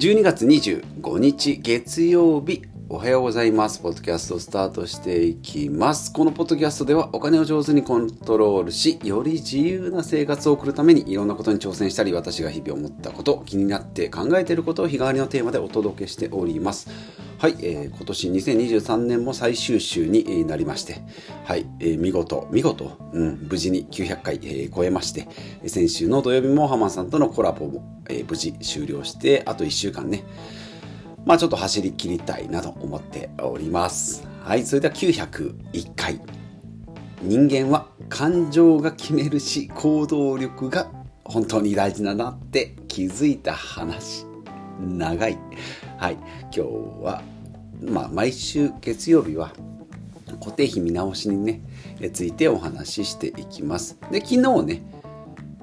12月25日月曜日おはようございます。ポッドキャストスタートしていきます。このポッドキャストではお金を上手にコントロールし、より自由な生活を送るためにいろんなことに挑戦したり、私が日々思ったこと、気になって考えていることを日替わりのテーマでお届けしております。はい、えー、今年2023年も最終週になりまして、はい、えー、見事、見事、うん、無事に900回、えー、超えまして、先週の土曜日も浜さんとのコラボも、えー、無事終了して、あと1週間ね、まあちょっと走り切りたいなと思っております。はい、それでは901回。人間は感情が決めるし行動力が本当に大事だなって気づいた話。長い。はい、今日は、まあ毎週月曜日は固定費見直しにね、ついてお話ししていきます。で、昨日ね、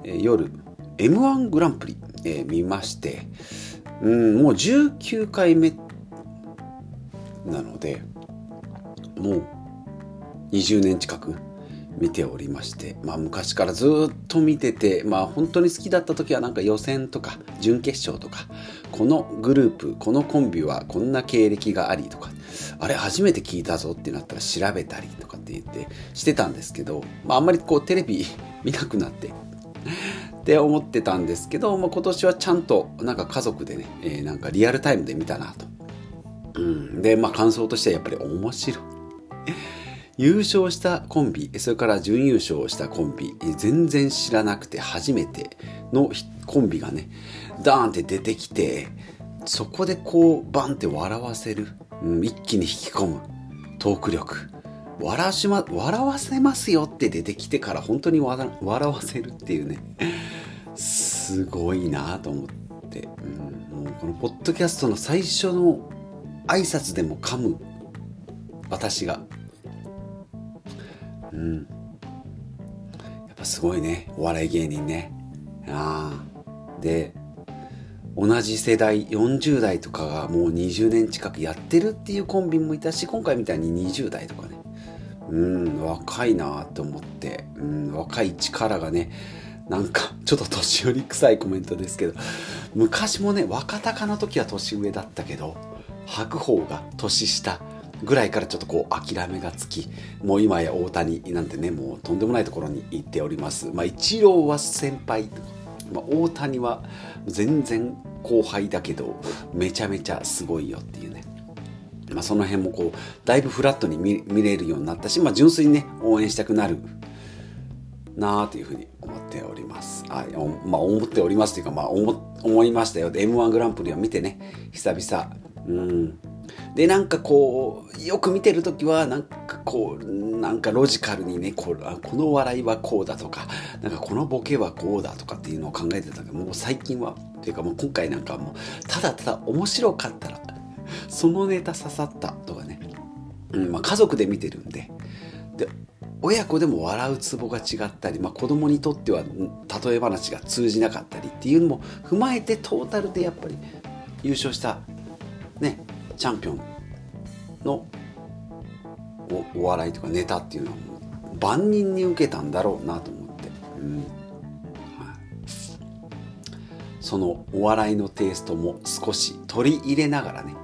夜 M1 グランプリ、えー、見まして、うん、もう19回目なのでもう20年近く見ておりまして、まあ、昔からずっと見てて、まあ、本当に好きだった時はなんか予選とか準決勝とかこのグループこのコンビはこんな経歴がありとかあれ初めて聞いたぞってなったら調べたりとかって言ってしてたんですけど、まあ、あんまりこうテレビ見なくなってって思ってたんですけど、まあ、今年はちゃんとなんか家族でね、えー、なんかリアルタイムで見たなと。うん、で、まあ感想としてはやっぱり面白い。優勝したコンビ、それから準優勝したコンビ、全然知らなくて初めてのコンビがね、ダーンって出てきて、そこでこうバンって笑わせる、うん、一気に引き込むトーク力。笑わしま、笑わせますよって出てきてから本当に笑わせるっていうね。すごいなと思って、うん、もうこのポッドキャストの最初の挨拶でも噛む。私が。うん。やっぱすごいね。お笑い芸人ね。ああで同じ世代40代とかがもう20年近くやってるっていうコンビもいたし今回みたいに20代とかうん若いなと思って、うん、若い力がねなんかちょっと年寄り臭いコメントですけど昔もね若鷹の時は年上だったけど白鵬が年下ぐらいからちょっとこう諦めがつきもう今や大谷なんてねもうとんでもないところに行っております。まあ一郎は先輩。まあ、大谷は全然後輩だけどめちゃめちゃすごいよっていうね。まあ、その辺もこうだいぶフラットに見れるようになったし、まあ、純粋にね応援したくなるなあというふうに思っております。あまあ、思っておりますというか、まあ思、思いましたよで。M1 グランプリを見てね、久々。うん。で、なんかこう、よく見てるときは、なんかこう、なんかロジカルにね、ここの笑いはこうだとか、なんかこのボケはこうだとかっていうのを考えてたけど、もう最近は、というかもう今回なんかもう、ただただ面白かったら、そのネタ刺さったとかね、うんまあ、家族で見てるんで、で親子でも笑うツボが違ったり、まあ、子供にとっては例え話が通じなかったりっていうのも踏まえてトータルでやっぱり優勝したねチャンピオンのお笑いとかネタっていうのは万人に受けたんだろうなと思って、うん。はい、そのお笑いのテイストも少し取り入れながらね、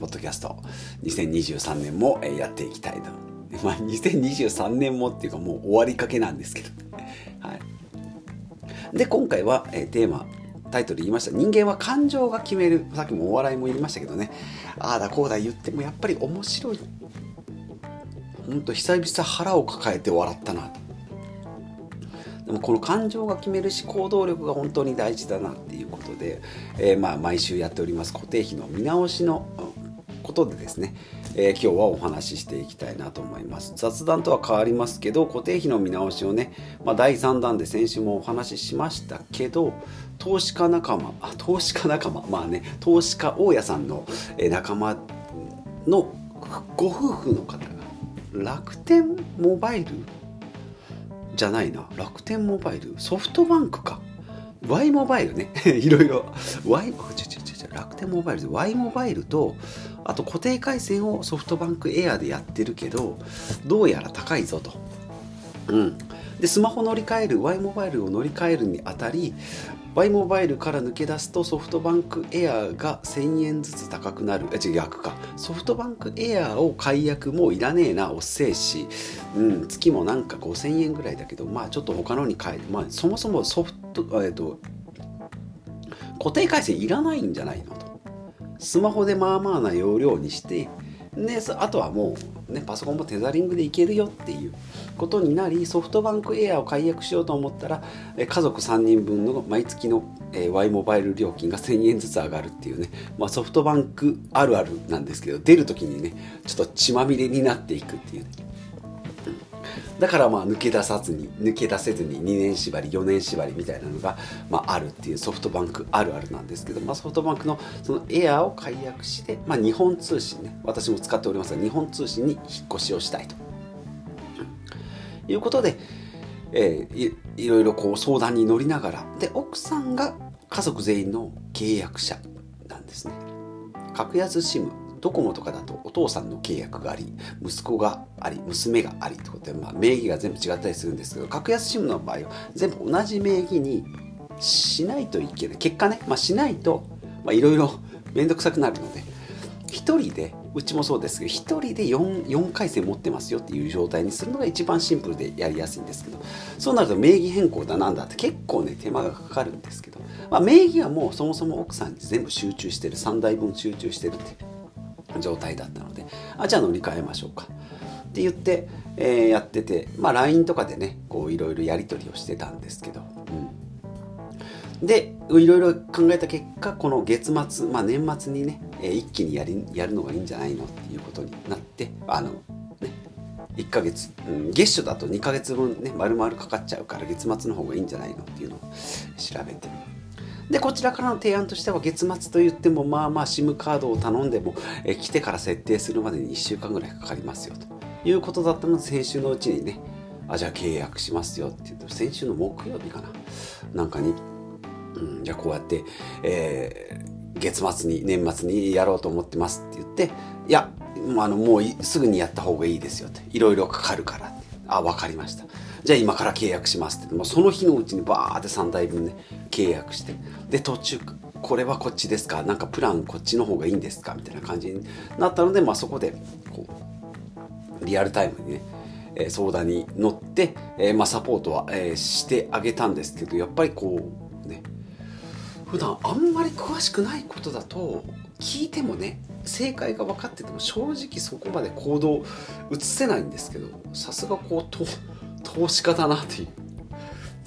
ポッドキャスト2023年もやっていきたいと まあ、2023年もっていうかもう終わりかけなんですけど。はい。で、今回は、え、テーマ、タイトル言いました。人間は感情が決める。さっきもお笑いも言いましたけどね。ああだこうだ言ってもやっぱり面白い。ほんと久々腹を抱えて笑ったなと。でもこの感情が決めるし行動力が本当に大事だなっていうことで、えー、まあ毎週やっております固定費の見直しのことでですね、えー、今日はお話ししていきたいなと思います。雑談とは変わりますけど固定費の見直しをね、まあ、第3弾で先週もお話ししましたけど投資家仲間あ投資家仲間まあね投資家大家さんの仲間のご夫婦の方が楽天モバイルじゃないな楽天モバイルソフトバンクか。Y モバイルね。いろいろ。Y ちょちょちょ楽天モバイルで Y モバイルとあと固定回線をソフトバンクエアでやってるけどどうやら高いぞと。うん、でスマホ乗り換える Y モバイルを乗り換えるにあたり Y モバイルから抜け出すとソフトバンクエアが1000円ずつ高くなる。え、違う、逆か。ソフトバンクエアを解約もういらねえな、おっせえし、うん、月もなんか5000円ぐらいだけど、まあちょっと他のに変える、まあそもそもソフト、えっと、固定回線いらないんじゃないのと。スマホでまあまあな容量にして、であとはもう、ね、パソコンもテザリングでいけるよっていうことになりソフトバンクエアを解約しようと思ったら家族3人分の毎月の Y モバイル料金が1000円ずつ上がるっていうね、まあ、ソフトバンクあるあるなんですけど出る時にねちょっと血まみれになっていくっていうねだからまあ抜け出さずに抜け出せずに2年縛り4年縛りみたいなのが、まあ、あるっていうソフトバンクあるあるなんですけど、まあ、ソフトバンクのそのエアーを解約して、まあ、日本通信ね私も使っておりますが日本通信に引っ越しをしたいと、いうことで、えー、いろいろこう相談に乗りながらで奥さんが家族全員の契約者なんですね。格安 SIM ドコモとかだとお父さんの契約があり息子があり娘がありってことで、まあ、名義が全部違ったりするんですけど格安 SIM の場合は全部同じ名義にしないといけない。結果ね、まあ、しないといろいろ 面倒くさくなるので1人でうちもそうですけど1人で 4, 4回戦持ってますよっていう状態にするのが一番シンプルでやりやすいんですけどそうなると名義変更だなんだって結構ね手間がかかるんですけど、まあ、名義はもうそもそも奥さんに全部集中してる3台分集中してるって状態だったのであじゃあ乗り換えましょうか。って言って、えー、やってて、まあ、LINE とかでねこういろいろやり取りをしてたんですけど、うん、でいろいろ考えた結果この月末、まあ、年末にね、えー、一気にやりやるのがいいんじゃないのっていうことになってあの1ヶ月、うん、月初だと2ヶ月分ね丸々かかっちゃうから月末の方がいいんじゃないのっていうのを調べて。でこちらからの提案としては月末といってもまあまあ SIM カードを頼んでもえ来てから設定するまでに1週間ぐらいかかりますよと。いうことだったので先週のうちにねあじゃあ契約しますよって言うと先週の木曜日かな。なんかに、うん、じゃあこうやって、えー、月末に年末にやろうと思ってますって言っていやあのもうすぐにやった方がいいですよっていろいろかかるからあ分かりました。じゃあ今から契約しますって。もうその日のうちにバーって3台分ね契約して。で途中これはこっちですか？なんかプランこっちの方がいいんですか？みたいな感じになったので、まあ、そこでこうリアルタイムにね相談に乗って、え、まあ、サポートは、えー、してあげたんですけどやっぱりこうね普段あんまり詳しくないことだと聞いてもね正解が分かってても正直そこまで行動移せないんですけどさすがこう投資家だなっていう。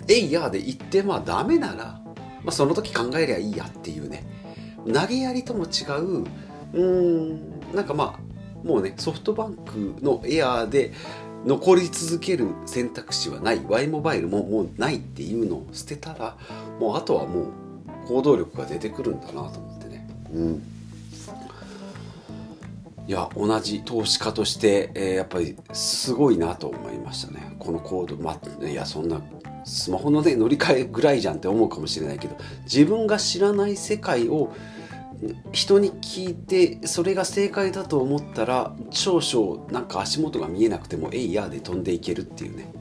えいやで言ってまあダメなら、まあ、その時考えりゃいいやっていうね。投げやりとも違ううんなんかまあもうねソフトバンクのエアーで残り続ける選択肢はない。Y モバイルももうないっていうのを捨てたらもうあとはもう行動力が出てくるんだなと思ってね。うん。いや同じ投資家として、えー、やっぱりすごいなと思いましたね。このコード、ま、いやそんなスマホの、ね、乗り換えぐらいじゃんって思うかもしれないけど自分が知らない世界を人に聞いてそれが正解だと思ったら少々なんか足元が見えなくてもエイヤーで飛んでいけるっていうね、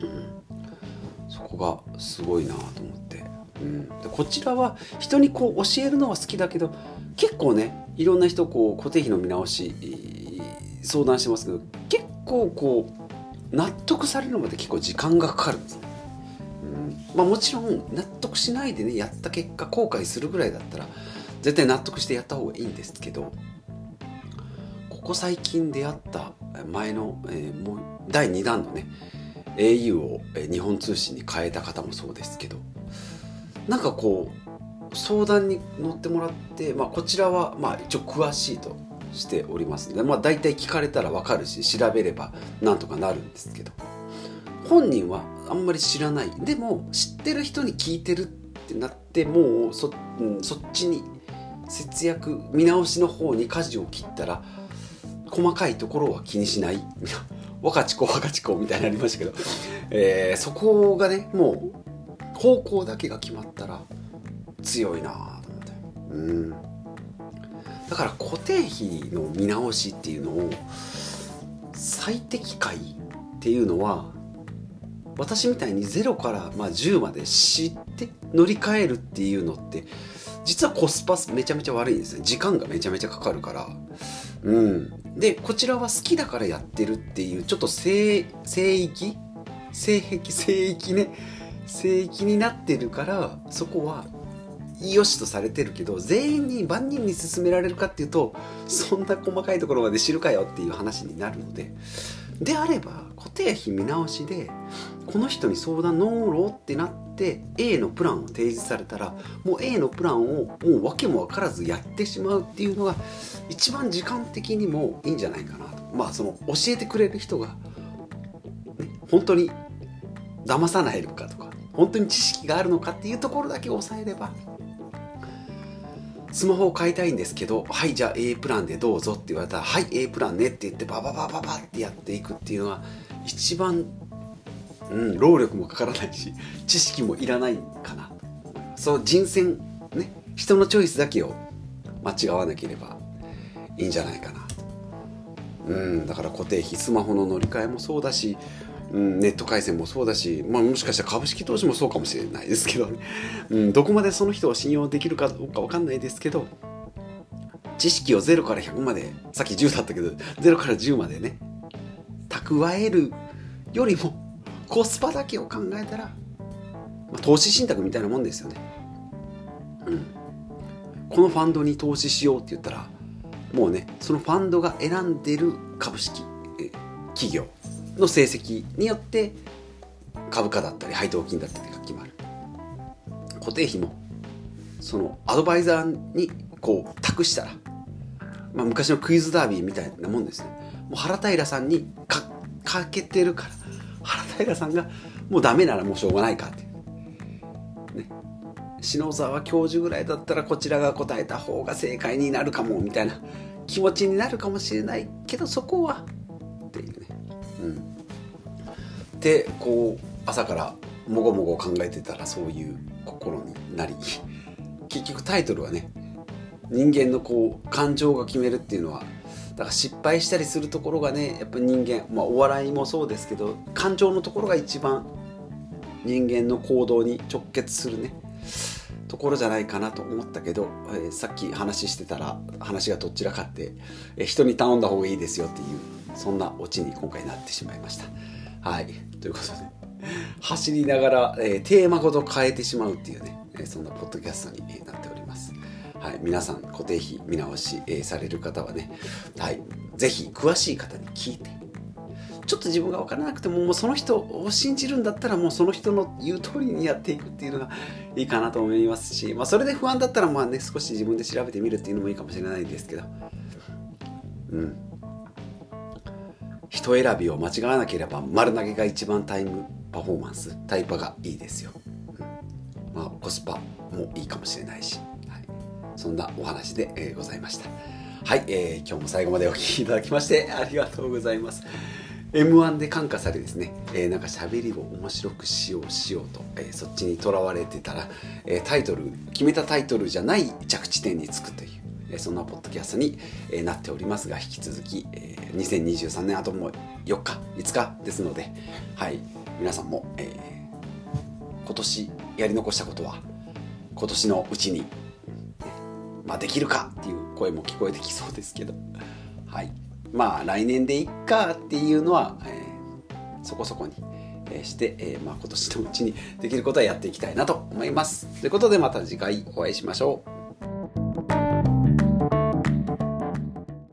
うん、そこがすごいなと思って、うん、こちらは人にこう教えるのは好きだけど結構ねいろんな人こう固定費の見直し相談してますけど結構こう納得されるまで結構時間がかかるんですね。うんまあ、もちろん納得しないでねやった結果後悔するぐらいだったら絶対納得してやった方がいいんですけどここ最近出会った前の、えー、もう第2弾のね au を日本通信に変えた方もそうですけどなんかこう相談に乗ってもらって、まあ、こちらはまあ一応詳しいとしておりますので、まあ、大体聞かれたら分かるし調べればなんとかなるんですけど本人はあんまり知らない。でも知ってる人に聞いてるってなってもうそ,、うん、そっちに節約見直しの方に舵を切ったら細かいところは気にしない。若ち子若ち子みたいになりましたけど、えー、そこがねもう方向だけが決まったら強いなと思って。うん。だから固定費の見直しっていうのを最適解っていうのは私みたいに0からまあ10まで知って乗り換えるっていうのって実はコスパめちゃめちゃ悪いんですね時間がめちゃめちゃかかるから。うん。でこちらは好きだからやってるっていうちょっと聖聖域？性癖聖域ね。聖域になってるからそこは良しとされてるけど全員に万人に勧められるかっていうとそんな細かいところまで知るかよっていう話になるのでであれば固定費見直しでこの人に相談乗ろうってなって A のプランを提示されたらもう A のプランをもう訳も分からずやってしまうっていうのが一番時間的にもいいんじゃないかなと。まあその教えてくれる人が、ね、本当に騙さないのかとか本当に知識があるのかっていうところだけ抑えればスマホを買いたいんですけど、はい、じゃあ A プランでどうぞって言われたら、はい、A プランねって言って、バババババってやっていくっていうのは、一番、うん、労力もかからないし、知識もいらないかな。そう、人選、ね、人のチョイスだけを間違わなければいいんじゃないかな。うん、だから固定費、スマホの乗り換えもそうだし、うん、ネット回線もそうだし、まあ、もしかしたら株式投資もそうかもしれないですけど、うん、どこまでその人を信用できるかどうか分かんないですけど知識を0から100までさっき10だったけど0から10までね蓄えるよりもコスパだけを考えたら、まあ、投資信託みたいなもんですよね。うん、このファンドに投資しようって言ったらもうねそのファンドが選んでる株式企業。の成績によって株価だったり配当金だったりが決まる。固定費もそのアドバイザーにこう託したら、まあ、昔のクイズダービーみたいなもんですねもう原平さんにかかけてるから原平さんがもうダメならもうしょうがないかって篠沢教授ぐらいだったらこちらが答えた方が正解になるかもみたいな気持ちになるかもしれないけどそこはでこう朝からもごもご考えてたらそういう心になり結局タイトルはね人間のこう感情が決めるっていうのはだから失敗したりするところがねやっぱ人間、まあ、お笑いもそうですけど感情のところが一番人間の行動に直結するねところじゃないかなと思ったけど、えー、さっき話してたら話がどちらかって、えー、人に頼んだ方がいいですよっていうそんなオチに今回なってしまいました。はい。ということで、走りながら、えー、テーマごと変えてしまうっていうね、えそんなポッドキャストになっております。はい、皆さん固定費見直し、え、される方はね、はい、ぜひ詳しい方に聞いて、ちょっと自分が分からなくてももうその人を信じるんだったらもうその人の言う通りにやっていくっていうのがいいかなと思いますし、まあ、それで不安だったらまあね少し自分で調べてみるっていうのもいいかもしれないですけど、うん、人選びを間違わなければ丸投げが一番タイムパフォーマンスタイパがいいですよ、うん、まあコスパもいいかもしれないし、はい、そんなお話で、えー、ございました。はい、えー、今日も最後までお聴きいただきましてありがとうございます。M1 で感化されですね、えー、なんか喋りを面白くしようしようと、えー、そっちにとらわれてたら、えー、タイトル決めたタイトルじゃない着地点につくという、そんなポッドキャストに、なっておりますが引き続き、2023年あともう4日5日ですのではい皆さんも、えー、今年やり残したことは今年のうちに、まあ、できるかっていう声も聞こえてきそうですけどはいまあ来年でいっかっていうのは、えー、そこそこに、して、えー、まあ、今年のうちにできることはやっていきたいなと思います。ということでまた次回お会いしましょう。